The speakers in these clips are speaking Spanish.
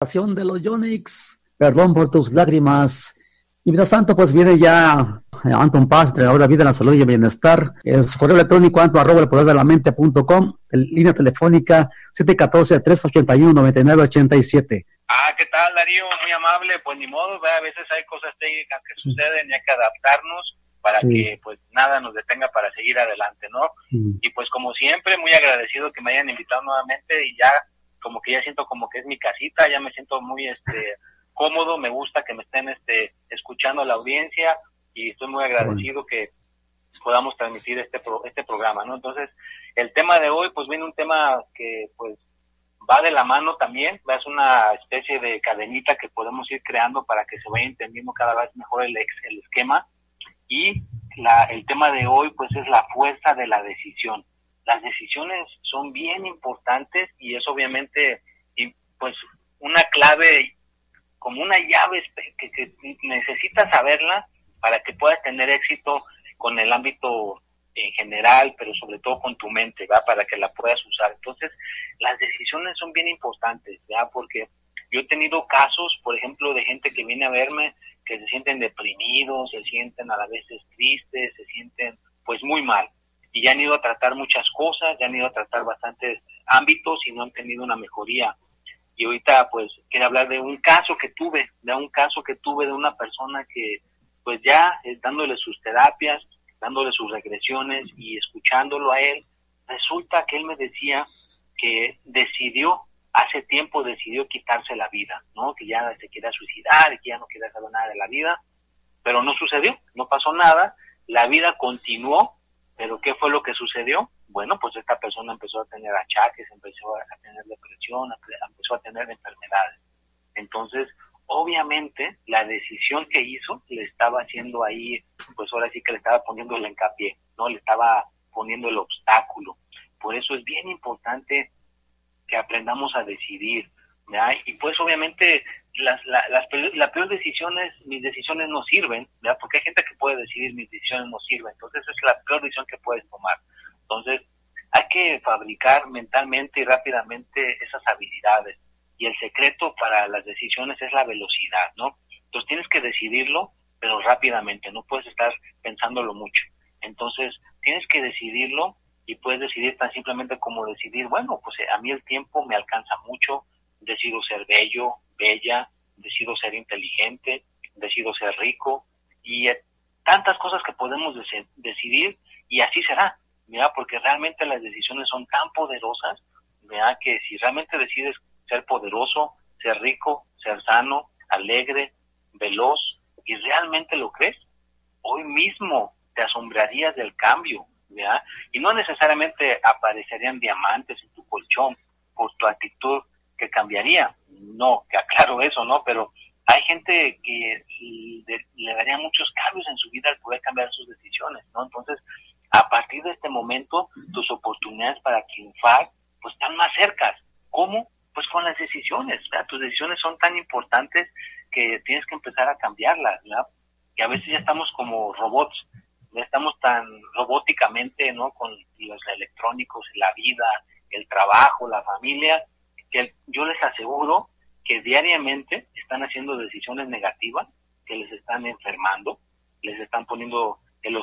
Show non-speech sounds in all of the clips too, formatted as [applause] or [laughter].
de los Yonix, perdón por tus lágrimas. Y mientras tanto, pues viene ya eh, Anton Paz, entrenador de vida, la salud y el bienestar. En su correo electrónico, anto arroba el poder de la mente.com, línea telefónica 714-381-9987. Ah, ¿qué tal, Darío? Muy amable. Pues ni modo, a veces hay cosas técnicas que suceden y hay que adaptarnos para que pues nada nos detenga para seguir adelante, ¿no? Y pues como siempre, muy agradecido que me hayan invitado nuevamente y ya como que ya siento como que es mi casita, ya me siento muy este [laughs] cómodo, me gusta que me estén este escuchando la audiencia y estoy muy agradecido que podamos transmitir este este programa, ¿no? Entonces, el tema de hoy pues viene un tema que pues va de la mano también, es una especie de cadenita que podemos ir creando para que se vaya entendiendo cada vez mejor el, el esquema. Y la, el tema de hoy pues es la fuerza de la decisión las decisiones son bien importantes y es obviamente pues una clave como una llave que, que, necesitas saberla para que puedas tener éxito con el ámbito en general, pero sobre todo con tu mente, ¿va? Para que la puedas usar. Entonces, las decisiones son bien importantes, ¿ya? Porque yo he tenido casos, por ejemplo, de gente que viene a verme que se sienten deprimidos, se sienten a la vez tristes, se sienten pues muy mal y ya han ido a tratar muchas cosas, ya han ido a tratar bastantes ámbitos y no han tenido una mejoría. Y ahorita pues quiero hablar de un caso que tuve, de un caso que tuve de una persona que pues ya eh, dándole sus terapias, dándole sus regresiones y escuchándolo a él, resulta que él me decía que decidió, hace tiempo decidió quitarse la vida, ¿no? Que ya se quería suicidar, que ya no quería saber nada de la vida, pero no sucedió, no pasó nada, la vida continuó pero ¿qué fue lo que sucedió? Bueno, pues esta persona empezó a tener achaques, empezó a tener depresión, empezó a tener enfermedades. Entonces, obviamente, la decisión que hizo le estaba haciendo ahí, pues ahora sí que le estaba poniendo el hincapié, ¿no? Le estaba poniendo el obstáculo. Por eso es bien importante que aprendamos a decidir, ¿ya? Y pues obviamente las, la, las, la peor decisiones, mis decisiones no sirven, ¿verdad? porque hay gente que puede decidir mis decisiones no sirven, entonces es la peor decisión que puedes tomar. Entonces, hay que fabricar mentalmente y rápidamente esas habilidades. Y el secreto para las decisiones es la velocidad, ¿no? Entonces tienes que decidirlo, pero rápidamente, no puedes estar pensándolo mucho. Entonces, tienes que decidirlo y puedes decidir tan simplemente como decidir, bueno, pues a mí el tiempo me alcanza mucho, decido ser bello, bella, decido ser inteligente, decido ser rico y tantas cosas que podemos decidir y así será, ¿verdad? porque realmente las decisiones son tan poderosas ¿verdad? que si realmente decides ser poderoso, ser rico, ser sano, alegre, veloz y realmente lo crees, hoy mismo te asombrarías del cambio, y no necesariamente aparecerían diamantes en tu colchón por tu actitud que cambiaría, no, que aclaro eso, ¿no? Pero hay gente que le, daría muchos cambios en su vida al poder cambiar sus decisiones, ¿no? Entonces, a partir de este momento, tus oportunidades para triunfar, pues están más cercas. ¿Cómo? Pues con las decisiones. Tus decisiones son tan importantes que tienes que empezar a cambiarlas, ¿verdad? Y a veces ya estamos como robots, ya estamos tan robóticamente, ¿no? Con los electrónicos, la vida, el trabajo, la familia, que yo les aseguro que diariamente están haciendo decisiones negativas que les están enfermando, les están poniendo el,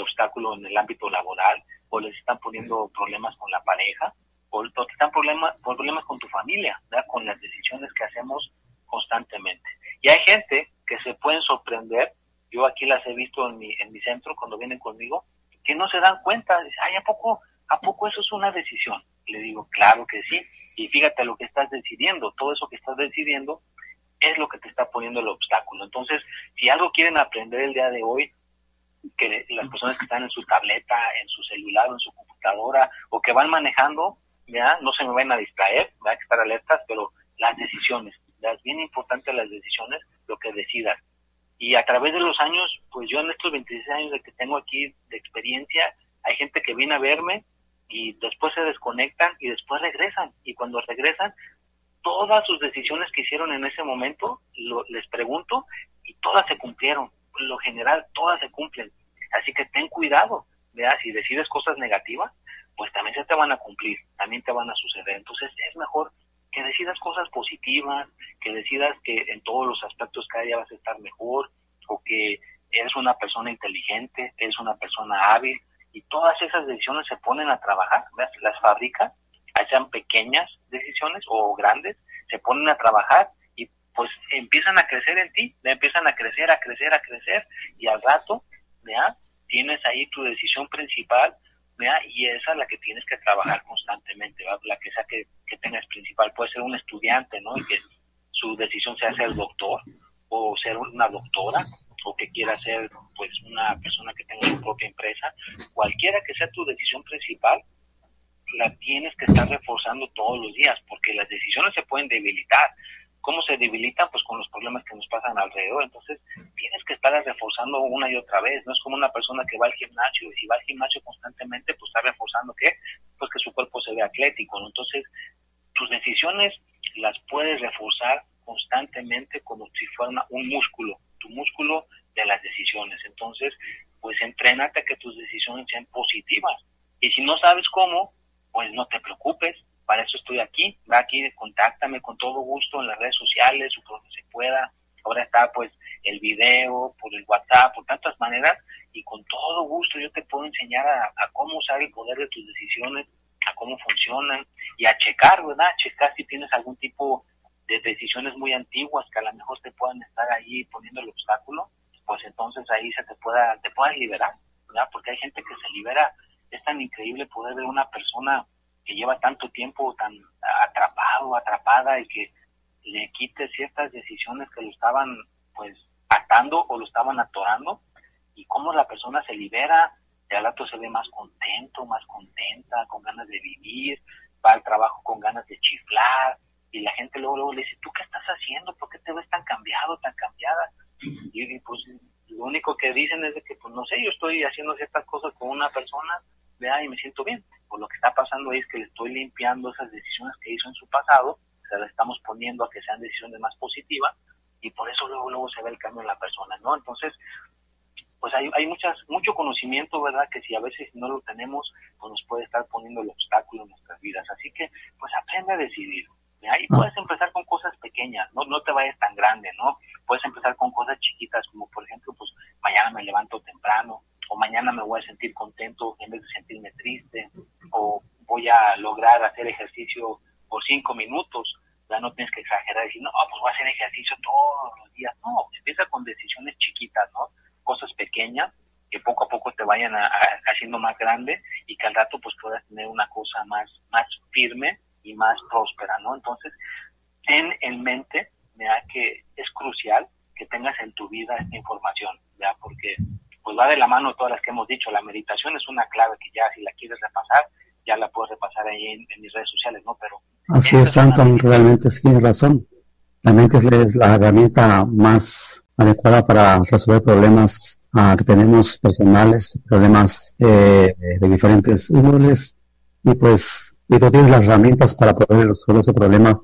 obstáculo en el ámbito laboral, o les están poniendo problemas con la pareja, o, están problemas, problemas con tu familia, con las decisiones que hacemos constantemente. Y hay gente que se pueden sorprender, yo aquí las he visto en mi, en mi centro cuando vienen conmigo, que no se dan cuenta, ay, ¿a poco, ¿a poco eso es una decisión? Le digo, claro que sí, y fíjate lo que estás decidiendo, todo eso que estás decidiendo es lo que te está poniendo el obstáculo. Entonces, si algo quieren aprender el día de hoy, que las personas que están en su tableta, en su celular en su computadora o que van manejando, ¿ya? no se me van a distraer, van que estar alertas, pero las decisiones, es bien importante las decisiones, lo que decidas. Y a través de los años, pues yo en estos 26 años de que tengo aquí de experiencia, hay gente que viene a verme y después se desconectan y después regresan. Y cuando regresan, todas sus decisiones que hicieron en ese momento, les pregunto, y todas se cumplieron. Lo general, todas se cumplen. Así que ten cuidado, vea, si decides cosas negativas, pues también se te van a cumplir, también te van a suceder. Entonces es mejor que decidas cosas positivas, que decidas que en todos los aspectos cada día vas a estar mejor, o que eres una persona inteligente, eres una persona hábil, y todas esas decisiones se ponen a trabajar, las fábricas, sean pequeñas decisiones o grandes, se ponen a trabajar y pues empiezan a crecer en ti, empiezan a crecer, a crecer, a crecer, y al rato, ¿ya? tienes ahí tu decisión principal, ¿ya? y esa es la que tienes que trabajar constantemente, la que sea que, que tengas principal, puede ser un estudiante, ¿no? Y que su decisión sea ser doctor o ser una doctora, o que quiera ser pues una persona que tenga su propia empresa, cualquiera que sea tu decisión principal, la tienes que estar reforzando todos los días, porque las decisiones se pueden debilitar. ¿Cómo se debilitan? Pues con los problemas que nos pasan alrededor. Entonces, tienes que estar reforzando una y otra vez. No es como una persona que va al gimnasio y si va al gimnasio constantemente, pues está reforzando ¿qué? Pues que su cuerpo se ve atlético. Entonces, tus decisiones las puedes reforzar constantemente como si fuera un músculo, tu músculo de las decisiones. Entonces, pues entrénate a que tus decisiones sean positivas. Y si no sabes cómo, pues no te preocupes, para eso estoy aquí, va aquí, contáctame con todo gusto en las redes sociales o por donde se pueda. Ahora está pues el video, por el WhatsApp, por tantas maneras, y con todo gusto yo te puedo enseñar a, cómo usar el poder de tus decisiones, a cómo funcionan y a checar, ¿verdad? checar si tienes algún tipo de decisiones muy antiguas que a lo mejor te puedan estar ahí poniendo el obstáculo, pues entonces ahí se te pueda, te puedas liberar, ¿verdad? Porque hay gente que se libera es tan increíble poder ver una persona que lleva tanto tiempo tan atrapado, atrapada y que le quite ciertas decisiones que lo estaban pues atando o lo estaban atorando y cómo la persona se libera, de al rato se ve más contento, más contenta, con ganas de vivir, va al trabajo con ganas de chiflar y la gente luego, luego le dice, ¿tú qué estás haciendo? ¿Por qué te ves tan cambiado, tan cambiada? Y, pues lo único que dicen es de que, pues no sé, yo estoy haciendo ciertas cosas con una persona vea y me siento bien. Pues lo que está pasando es que le estoy limpiando esas decisiones que hizo en su pasado, se las estamos poniendo a que sean decisiones más positivas y por eso luego luego se ve el cambio en la persona, ¿no? Entonces, pues hay, hay muchas, mucho conocimiento, ¿verdad? Que si a veces no lo tenemos, pues nos puede estar poniendo el obstáculo en nuestras vidas. Así que, pues aprende a decidir. Y puedes empezar con cosas pequeñas, no, no te vayas tan grande, ¿no? Puedes empezar con cosas chiquitas, como por ejemplo, pues mañana me levanto temprano, o mañana me voy a sentir contento en vez de sentirme triste, o voy a lograr hacer ejercicio por cinco minutos, ya no tienes que exagerar y decir, no, pues voy a hacer ejercicio todos los días, no, empieza con decisiones chiquitas, ¿no? Cosas pequeñas que poco a poco te vayan haciendo más grande y que al rato pues puedas tener una cosa más, más firme y más próspera, ¿no? Entonces, ten en mente, ya que es crucial que tengas en tu vida esta información, ya porque pues va de la mano todas las que hemos dicho. La meditación es una clave que ya si la quieres repasar, ya la puedes repasar ahí en, mis redes sociales, ¿no? Pero así es, Santo, realmente tiene razón. La mente es la herramienta más adecuada para resolver problemas ah, que tenemos personales, problemas eh, de diferentes índoles. Y pues, y tú tienes las herramientas para poder resolver ese problema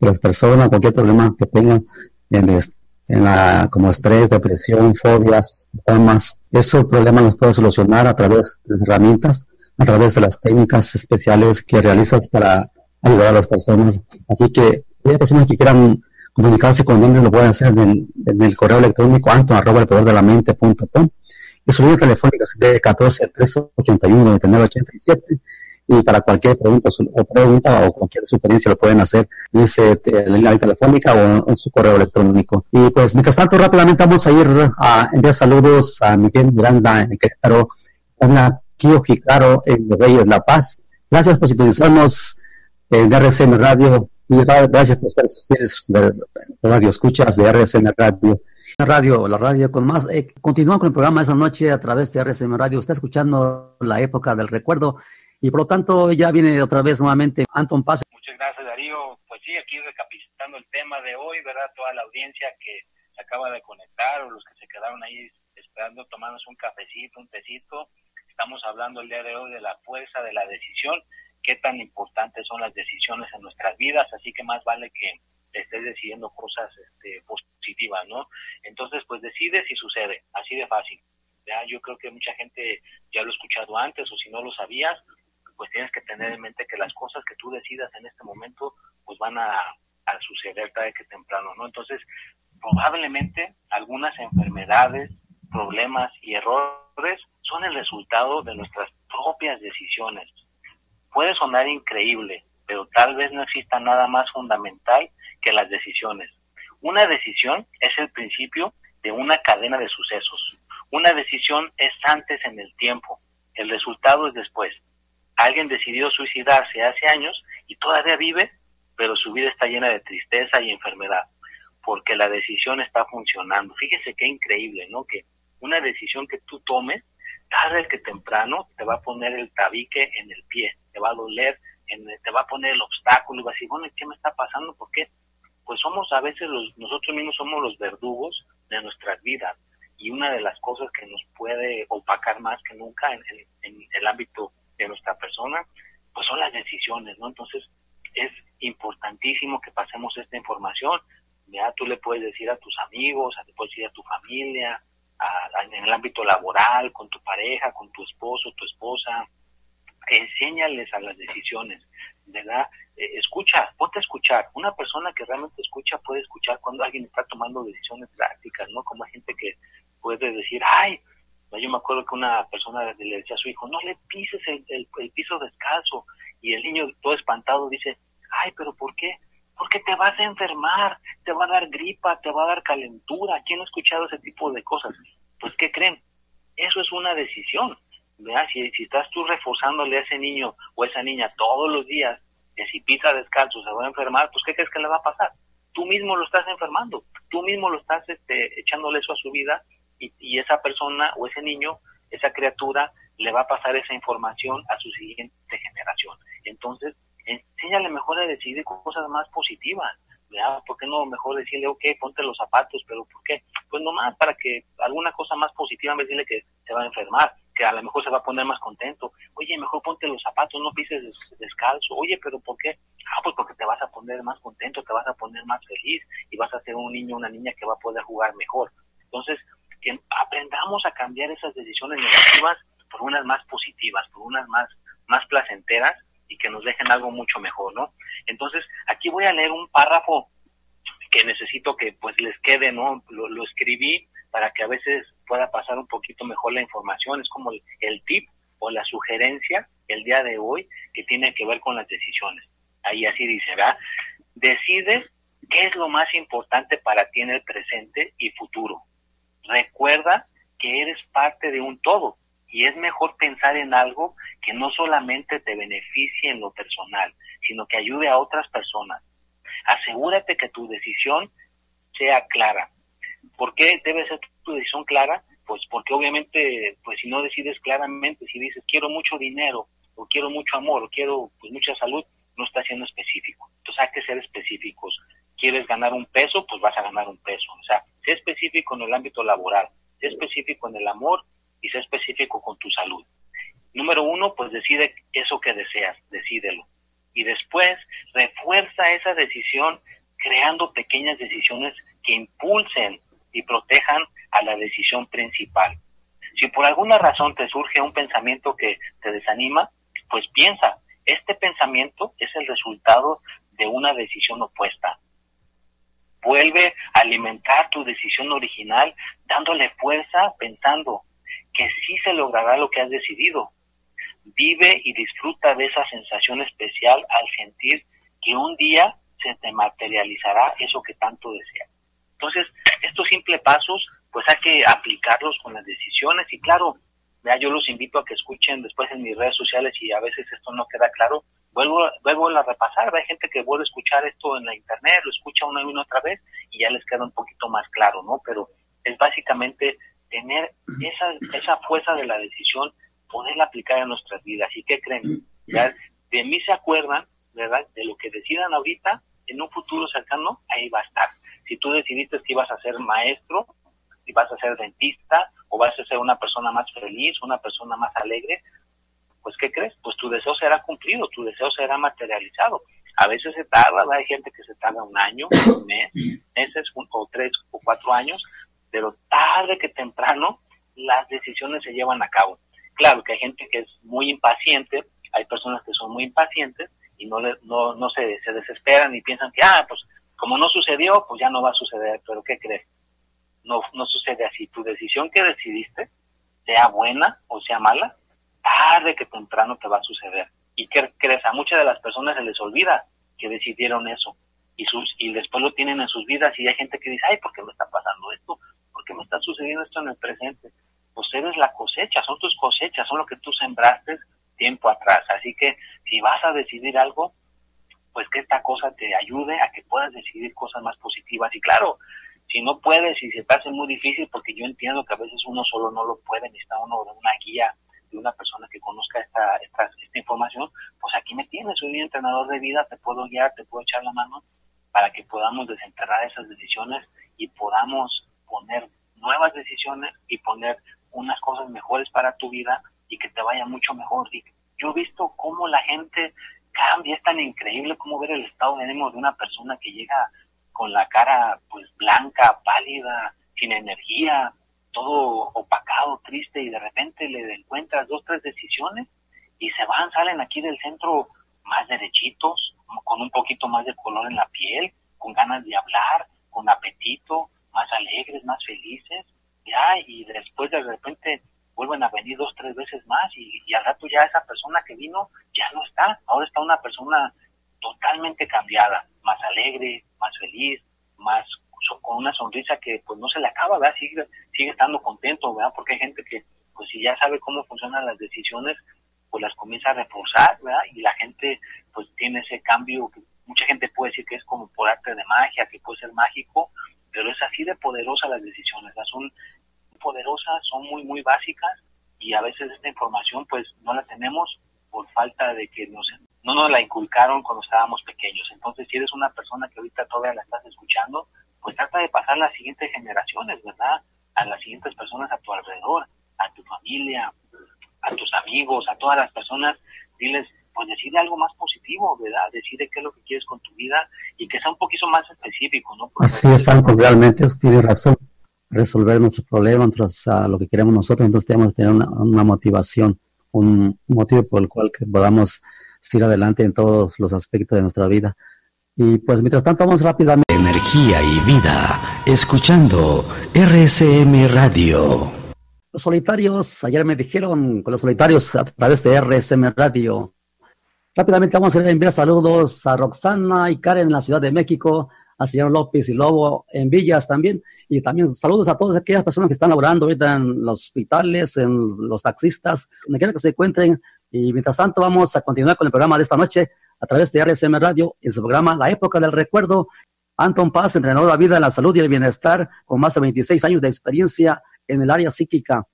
de las personas, cualquier problema que tengan en, este, en la, como estrés, depresión, fobias, traumas. Esos problemas los puedes solucionar a través de las herramientas, a través de las técnicas especiales que realizas para ayudar a las personas. Así que, hay personas que quieran comunicarse con lo pueden hacer en el, correo electrónico anto arroba el poder de la mente punto com. Y su línea telefónica es de 14 381 9987 y para cualquier pregunta o pregunta o cualquier sugerencia lo pueden hacer en ese en línea telefónica o en su correo electrónico. Y pues mientras tanto rápidamente vamos a ir a enviar saludos a Miguel Miranda en Querétaro, a Kio Jicaro en Reyes La Paz. Gracias por sintonizarnos en RCM Radio y gracias por ser fieles de radio escuchas de RCM Radio. La radio, la radio con más. Eh, continúan con el programa esa noche a través de RCM Radio. Está escuchando la época del recuerdo y por lo tanto ya viene otra vez nuevamente Anton Paz. Muchas gracias Darío. Pues sí, aquí recapitulando el tema de hoy, ¿verdad? Toda la audiencia que se acaba de conectar o los que se quedaron ahí esperando tomarnos un cafecito, un tecito. Estamos hablando el día de hoy de la fuerza de la decisión, qué tan importantes son las decisiones en nuestras vidas, así que más vale que estés decidiendo cosas este, positivas, ¿no? Entonces, pues decide si sucede, así de fácil. ¿ya? Yo creo que mucha gente ya lo ha escuchado antes o si no lo sabías, pues tienes que tener en mente que las cosas que tú decidas en este momento pues van a, a suceder tarde que temprano, ¿no? Entonces, probablemente algunas enfermedades, problemas y errores son el resultado de nuestras propias decisiones. Puede sonar increíble, pero tal vez no exista nada más fundamental que las decisiones. Una decisión es el principio de una cadena de sucesos. Una decisión es antes en el tiempo, el resultado es después. Alguien decidió suicidarse hace años y todavía vive, pero su vida está llena de tristeza y enfermedad, porque la decisión está funcionando. Fíjese qué increíble, ¿no? Que una decisión que tú tomes, tarde que temprano, te va a poner el tabique en el pie, te va a doler, en, te va a poner el obstáculo y va a decir, bueno, ¿qué me está pasando? ¿Por qué? Pues somos a veces los, nosotros mismos somos los verdugos de nuestras vidas y una de las cosas que nos puede opacar más que nunca en, en el ámbito de nuestra persona, pues son las decisiones, ¿no? Entonces es importantísimo que pasemos esta información. Ya tú le puedes decir a tus amigos, le puedes decir a tu familia, en el ámbito laboral, con tu pareja, con tu esposo, tu esposa, enséñales a las decisiones, ¿verdad? Eh, escucha, ponte a escuchar. Una persona que realmente escucha puede escuchar cuando alguien está tomando decisiones prácticas, ¿no? Como gente que puede decir, ay, yo me acuerdo que una persona le decía a su hijo, no le pises el, el, piso descalzo. Y el niño todo espantado dice, ay, pero ¿por qué? Porque te vas a enfermar, te va a dar gripa, te va a dar calentura. ¿Quién ha escuchado ese tipo de cosas? Pues, ¿qué creen? Eso es una decisión. Si, si estás tú reforzándole a ese niño o a esa niña todos los días que si pisa descalzo se va a enfermar, pues ¿qué crees que le va a pasar? Tú mismo lo estás enfermando, tú mismo lo estás este, echándole eso a su vida y, esa persona o ese niño, esa criatura, le va a pasar esa información a su siguiente generación. Entonces, enséñale mejor a decidir cosas más positivas. ¿verdad? ¿Por qué no mejor decirle, ok, ponte los zapatos, pero ¿por qué? Pues nomás para que alguna cosa más positiva, en vez de decirle que se va a enfermar, que a lo mejor se va a poner más contento. Oye, mejor ponte los zapatos, no pises descalzo. Oye, pero ¿por qué? Ah, pues porque te vas a poner más contento, te vas a poner más feliz y vas a ser un niño una niña que va a poder jugar mejor. Entonces, que aprendamos a cambiar esas decisiones negativas por unas más positivas, por unas más, más placenteras y que nos dejen algo mucho mejor, ¿no? Entonces, aquí voy a leer un párrafo que necesito que pues les quede, ¿no? Lo, escribí para que a veces pueda pasar un poquito mejor la información, es como el, tip o la sugerencia el día de hoy que tiene que ver con las decisiones. Ahí así dice, ¿verdad? Decide qué es lo más importante para ti en el presente y futuro. Recuerda que eres parte de un todo y es mejor pensar en algo que no solamente te beneficie en lo personal, sino que ayude a otras personas. Asegúrate que tu decisión sea clara. ¿Por qué debe ser tu decisión clara? Pues porque obviamente, pues si no decides claramente, si dices quiero mucho dinero, o quiero mucho amor, o quiero pues mucha salud, no está siendo específico. Entonces hay que ser específicos. ¿Quieres ganar un peso? Pues vas a ganar un peso. O sea, sé específico en el ámbito laboral, sé específico en el amor y sé específico con tu salud. Número uno, pues decide eso que deseas, decídelo. Y después refuerza esa decisión creando pequeñas decisiones que impulsen y protejan a la decisión principal. Si por alguna razón te surge un pensamiento que te desanima, pues piensa, este pensamiento es el resultado de una decisión opuesta. Vuelve a alimentar tu decisión original dándole fuerza pensando que sí se logrará lo que has decidido. Vive y disfruta de esa sensación especial al sentir que un día se te materializará eso que tanto deseas. Entonces, estos simples pasos, pues hay que aplicarlos con las decisiones y claro, ya yo los invito a que escuchen después en mis redes sociales y a veces esto no queda claro, vuelvo, vuelvo a repasar, hay gente que vuelve a escuchar esto en la internet, lo escucha una y una otra vez y ya les queda un poquito más claro, ¿no? Pero es básicamente tener esa, esa fuerza de la decisión, poderla aplicar en nuestras vidas. ¿Y qué creen? Ya de mí se acuerdan, ¿verdad? De lo que decidan ahorita, en un futuro cercano, ahí va a estar. Si tú decidiste que ibas a ser maestro, si vas a ser dentista, o vas a ser una persona más feliz, una persona más alegre, pues ¿qué crees? Pues tu deseo será cumplido, tu deseo será materializado. A veces se tarda, hay gente que se tarda un año, un mes, meses o tres o cuatro años, pero tarde que temprano las decisiones se llevan a cabo. Claro que hay gente que es muy impaciente, hay personas que son muy impacientes y no, le, no, no se, se desesperan y piensan que, ah, pues como no sucedió, pues ya no va a suceder, pero ¿qué crees? No, no sucede así. Tu decisión que decidiste, sea buena o sea mala, tarde que temprano te va a suceder. ¿Y qué crees? A muchas de las personas se les olvida que decidieron eso y sus y después lo tienen en sus vidas y hay gente que dice, ay, ¿por qué me está pasando esto? ¿Por qué me está sucediendo esto en el presente? Pues eres la cosecha, son tus cosechas, son lo que tú sembraste tiempo atrás. Así que si vas a decidir algo, pues que esta cosa te ayude a que puedas decidir cosas más positivas. Y claro, si no puedes y se te hace muy difícil, porque yo entiendo que a veces uno solo no lo puede, necesita uno de una guía, de una persona que conozca esta, esta, esta información, pues aquí me tienes, soy un entrenador de vida, te puedo guiar, te puedo echar la mano para que podamos desenterrar esas decisiones y podamos poner nuevas decisiones y poner unas cosas mejores para tu vida y que te vaya mucho mejor. Y yo he visto cómo la gente cambia, es tan increíble como ver el estado de ánimo de una persona que llega con la cara pues blanca, pálida, sin energía, todo opacado, triste y de repente le encuentras dos, tres decisiones y se van, salen aquí del centro más derechitos, con un poquito más de color en la piel, con ganas de hablar, con apetito, más alegres, más felices, ya, y después de repente vuelven a venir dos, tres veces más y, y al rato ya esa persona que vino ya no está, ahora está una persona totalmente cambiada, más alegre, más feliz, más con una sonrisa que pues no se le acaba, ¿verdad? Sigue, sigue estando contento, ¿verdad? Porque hay gente que pues si ya sabe cómo funcionan las decisiones, pues las comienza a reforzar, ¿verdad? Y la gente pues tiene ese cambio que mucha gente puede decir que es como por arte de magia, que puede ser mágico, pero es así de poderosa las decisiones, son poderosas, son muy, muy básicas y a veces esta información pues no la tenemos por falta de que nos, no nos la inculcaron cuando estábamos pequeños. Entonces, si eres una persona que ahorita todavía la estás escuchando, pues trata de pasar a las siguientes generaciones, ¿verdad? A las siguientes personas a tu alrededor, a tu familia, a tus amigos, a todas las personas, diles, pues decide algo más positivo, ¿verdad? Decide qué es lo que quieres con tu vida y que sea un poquito más específico, ¿no? Así es, Santo, realmente tiene razón. Resolver nuestros problemas, lo que queremos nosotros, entonces tenemos que tener una, motivación, un motivo por el cual que podamos seguir adelante en todos los aspectos de nuestra vida. Y pues mientras tanto vamos rápidamente. Energía y vida, escuchando RSM Radio. Los solitarios, ayer me dijeron con los solitarios a través de RSM Radio. Rápidamente vamos a enviar saludos a Roxana y Karen en la Ciudad de México, a señor López y Lobo en Villas también, y también saludos a todas aquellas personas que están laborando ahorita en los hospitales, en los taxistas, donde quiera que se encuentren. Y mientras tanto vamos a continuar con el programa de esta noche a través de RSM Radio, en su programa La Época del Recuerdo. Anton Paz, entrenador de la vida, la salud y el bienestar, con más de 26 años de experiencia en el área psíquica,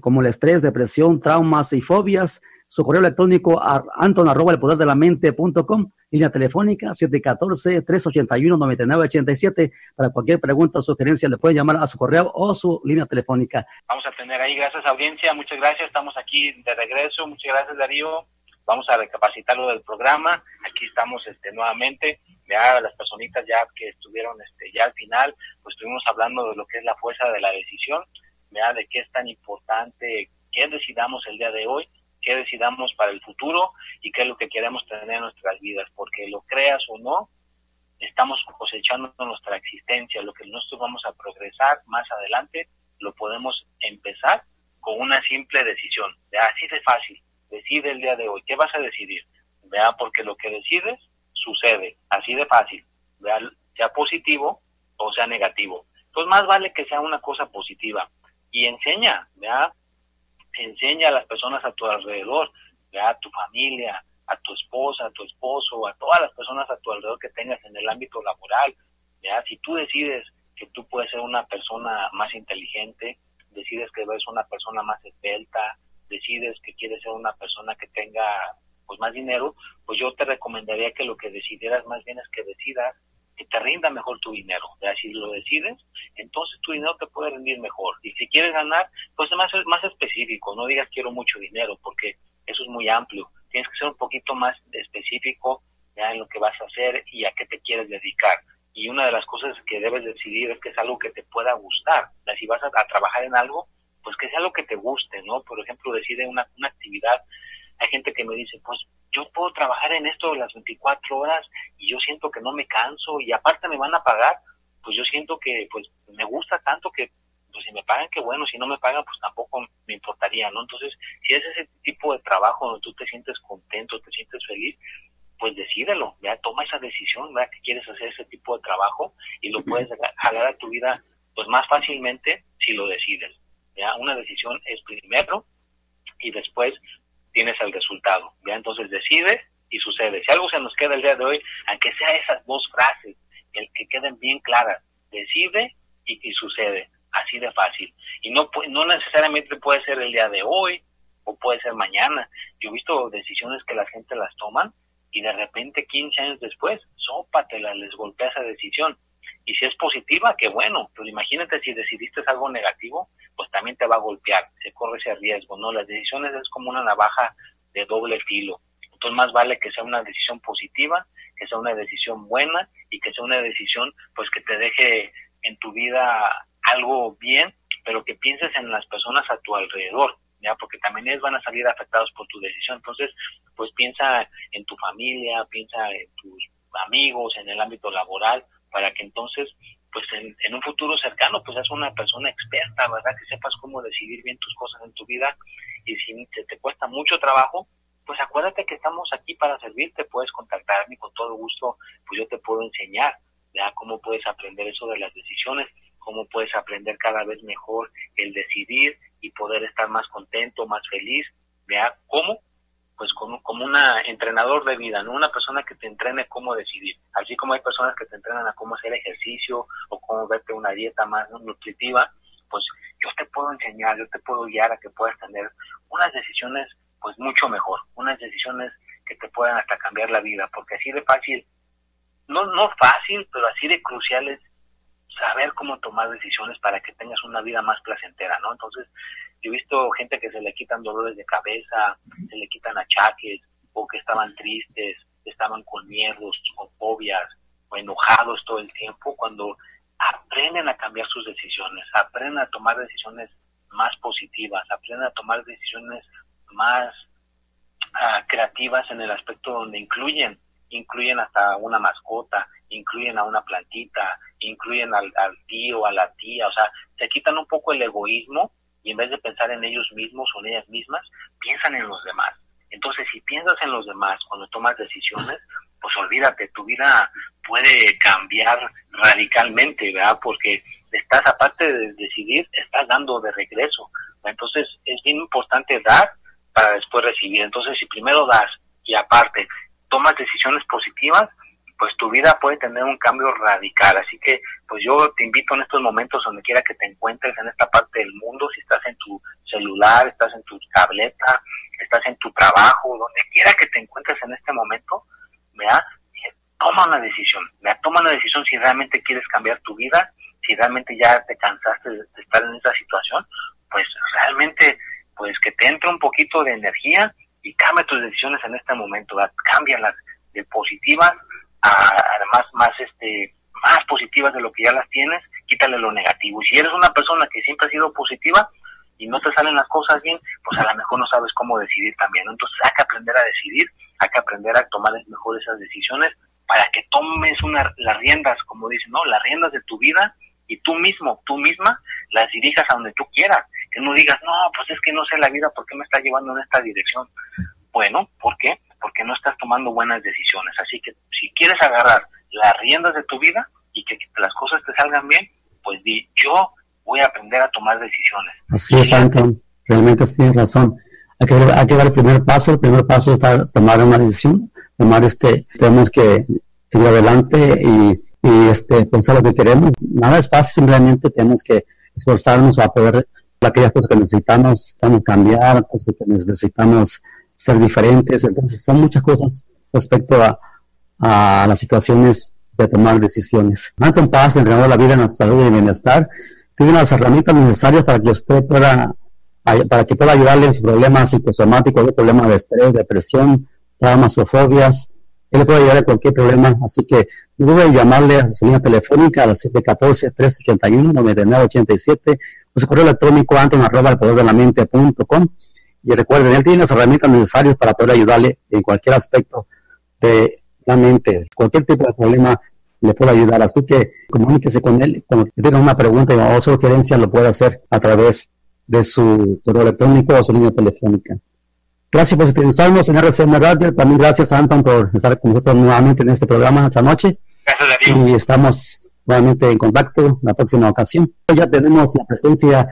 como el estrés, depresión, traumas y fobias. Su correo electrónico a anton arroba el poder de la mente.com, línea telefónica 714-381-9987. Para cualquier pregunta o sugerencia le pueden llamar a su correo o su línea telefónica. Vamos a tener ahí, gracias audiencia, muchas gracias, estamos aquí de regreso, muchas gracias Darío. Vamos a recapacitar lo del programa, aquí estamos este, nuevamente. Ya las personitas ya que estuvieron este, ya al final, pues estuvimos hablando de lo que es la fuerza de la decisión, ¿verdad? de qué es tan importante qué decidamos el día de hoy, qué decidamos para el futuro y qué es lo que queremos tener en nuestras vidas, porque lo creas o no, estamos cosechando nuestra existencia, lo que nosotros vamos a progresar más adelante, lo podemos empezar con una simple decisión, así de fácil, decide el día de hoy, ¿qué vas a decidir? ¿Vea? Porque lo que decides sucede, así de fácil, sea positivo o sea negativo. Pues más vale que sea una cosa positiva y enseña, ¿verdad? enseña a las personas a tu alrededor, a tu familia, a tu esposa, a tu esposo, a todas las personas a tu alrededor que tengas en el ámbito laboral. ¿ya? Si tú decides que tú puedes ser una persona más inteligente, decides que eres una persona más esbelta, decides que quieres ser una persona que tenga pues más dinero, pues yo te recomendaría que lo que decidieras más bien es que decidas que te rinda mejor tu dinero. ¿ya? Si lo decides, entonces tu dinero te puede rendir mejor. Y si quieres ganar, pues más, más específico, no digas quiero mucho dinero, porque eso es muy amplio. Tienes que ser un poquito más específico ya en lo que vas a hacer y a qué te quieres dedicar. Y una de las cosas que debes decidir es que es algo que te pueda gustar. Si vas a, trabajar en algo, pues que sea algo que te guste, ¿no? Por ejemplo, decide una, una actividad Hay gente que me dice, pues yo puedo trabajar en esto las 24 horas y yo siento que no me canso y aparte me van a pagar, pues yo siento que pues me gusta tanto que pues si me pagan, qué bueno, si no me pagan, pues tampoco me importaría, ¿no? Entonces, si es ese tipo de trabajo donde tú te sientes contento, te sientes feliz, pues decídelo, ya toma esa decisión, ¿verdad? Que quieres hacer ese tipo de trabajo y lo puedes jalar a tu vida pues más fácilmente si lo decides. ¿Ya? Una decisión es primero y después tienes el resultado. ¿ya? Entonces decide y sucede. Si algo se nos queda el día de hoy, aunque sea esas dos frases, que queden bien claras, decide y, y sucede. Así de fácil. Y no, no necesariamente puede ser el día de hoy o puede ser mañana. Yo he visto decisiones que la gente las toman y de repente 15 años después, sópatela, les golpea esa decisión. Y si es positiva, qué bueno, pero imagínate si decidiste algo negativo, pues también te va a golpear, se corre ese riesgo, ¿no? Las decisiones es como una navaja de doble filo. Entonces más vale que sea una decisión positiva, que sea una decisión buena y que sea una decisión pues que te deje en tu vida algo bien, pero que pienses en las personas a tu alrededor, ¿ya? Porque también ellos van a salir afectados por tu decisión. Entonces, pues piensa en tu familia, piensa en tus amigos, en el ámbito laboral, para que entonces, pues en, un futuro cercano, pues seas una persona experta, ¿verdad? Que sepas cómo decidir bien tus cosas en tu vida y si te, te cuesta mucho trabajo, pues acuérdate que estamos aquí para servirte, puedes contactarme con todo gusto, pues yo te puedo enseñar, ¿ya? Cómo puedes aprender eso de las decisiones, cómo puedes aprender cada vez mejor el decidir y poder estar más contento, más feliz, ¿ya? ¿Cómo? Pues como, como un entrenador de vida, ¿no? Una persona que te entrene cómo decidir. Así como hay personas que te entrenan a cómo hacer ejercicio o cómo verte una dieta más nutritiva, pues yo te puedo enseñar, yo te puedo guiar a que puedas tener unas decisiones pues mucho mejor, unas decisiones que te puedan hasta cambiar la vida, porque así de fácil, no, no fácil, pero así de crucial es saber cómo tomar decisiones para que tengas una vida más placentera, ¿no? Entonces, yo he visto gente que se le quitan dolores de cabeza, se le quitan achaques, o que estaban tristes, estaban con miedos, con fobias, o enojados todo el tiempo, cuando aprenden a cambiar sus decisiones, aprenden a tomar decisiones más positivas, aprenden a tomar decisiones más uh, creativas en el aspecto donde incluyen, incluyen hasta una mascota, incluyen a una plantita, incluyen al, al tío, a la tía, o sea, se quitan un poco el egoísmo y en vez de pensar en ellos mismos o en ellas mismas, piensan en los demás. Entonces, si piensas en los demás cuando tomas decisiones, pues olvídate, tu vida puede cambiar radicalmente, ¿verdad? Porque estás, aparte de decidir, estás dando de regreso. Entonces, es bien importante dar para después recibir. Entonces, si primero das y aparte tomas decisiones positivas, pues tu vida puede tener un cambio radical. Así que, pues yo te invito en estos momentos, donde quiera que te encuentres en esta parte del mundo, si estás en tu celular, estás en tu tableta, estás en tu trabajo, donde quiera que te encuentres en este momento, vea, toma una decisión, vea, toma una decisión si realmente quieres cambiar tu vida, si realmente ya te cansaste de, estar en esa situación, pues realmente, pues que te entre un poquito de energía y cambia tus decisiones en este momento, cámbialas de positivas además más este más positivas de lo que ya las tienes, quítale lo negativo. Y si eres una persona que siempre ha sido positiva y no te salen las cosas bien, pues a lo mejor no sabes cómo decidir también. Entonces hay que aprender a decidir, hay que aprender a tomar mejor esas decisiones para que tomes una, las riendas, como dicen, ¿no? Las riendas de tu vida y tú mismo, tú misma, las dirijas a donde tú quieras. Que no digas, no, pues es que no sé la vida, ¿por qué me está llevando en esta dirección? Bueno, ¿por qué? Porque no estás tomando buenas decisiones. Así que si quieres agarrar las riendas de tu vida y que, las cosas te salgan bien, pues di, yo voy a aprender a tomar decisiones. Así es, Anton, realmente tienes razón. Hay que, hay que dar el primer paso, el primer paso es tomar una decisión, tomar este, tenemos que seguir adelante y, y este, pensar lo que queremos. Nada es fácil, simplemente tenemos que esforzarnos a poder aquellas cosas que necesitamos, necesitamos cambiar, cosas que necesitamos ser diferentes. Entonces, son muchas cosas respecto a, a las situaciones de tomar decisiones. Anton Paz, entrenador de la vida en la salud y bienestar, tiene las herramientas necesarias para que usted pueda, para que pueda ayudarle en sus problemas psicosomáticos, problemas de estrés, depresión, traumas o fobias. Él puede ayudar a cualquier problema, así que no a llamarle a su línea telefónica a las 714-381-9987 o su correo electrónico anton arroba el poder de la mente punto com Y recuerden, él tiene las herramientas necesarias para poder ayudarle en cualquier aspecto de la mente, cualquier tipo de problema le puede ayudar. Así que comuníquese con él. Cuando tenga una pregunta o sugerencia, lo puede hacer a través de su correo electrónico o su línea telefónica. Gracias por utilizarnos en RCM Radio. También gracias, Anton, por estar con nosotros nuevamente en este programa esta noche. Gracias, Y estamos nuevamente en contacto la próxima ocasión. Ya tenemos la presencia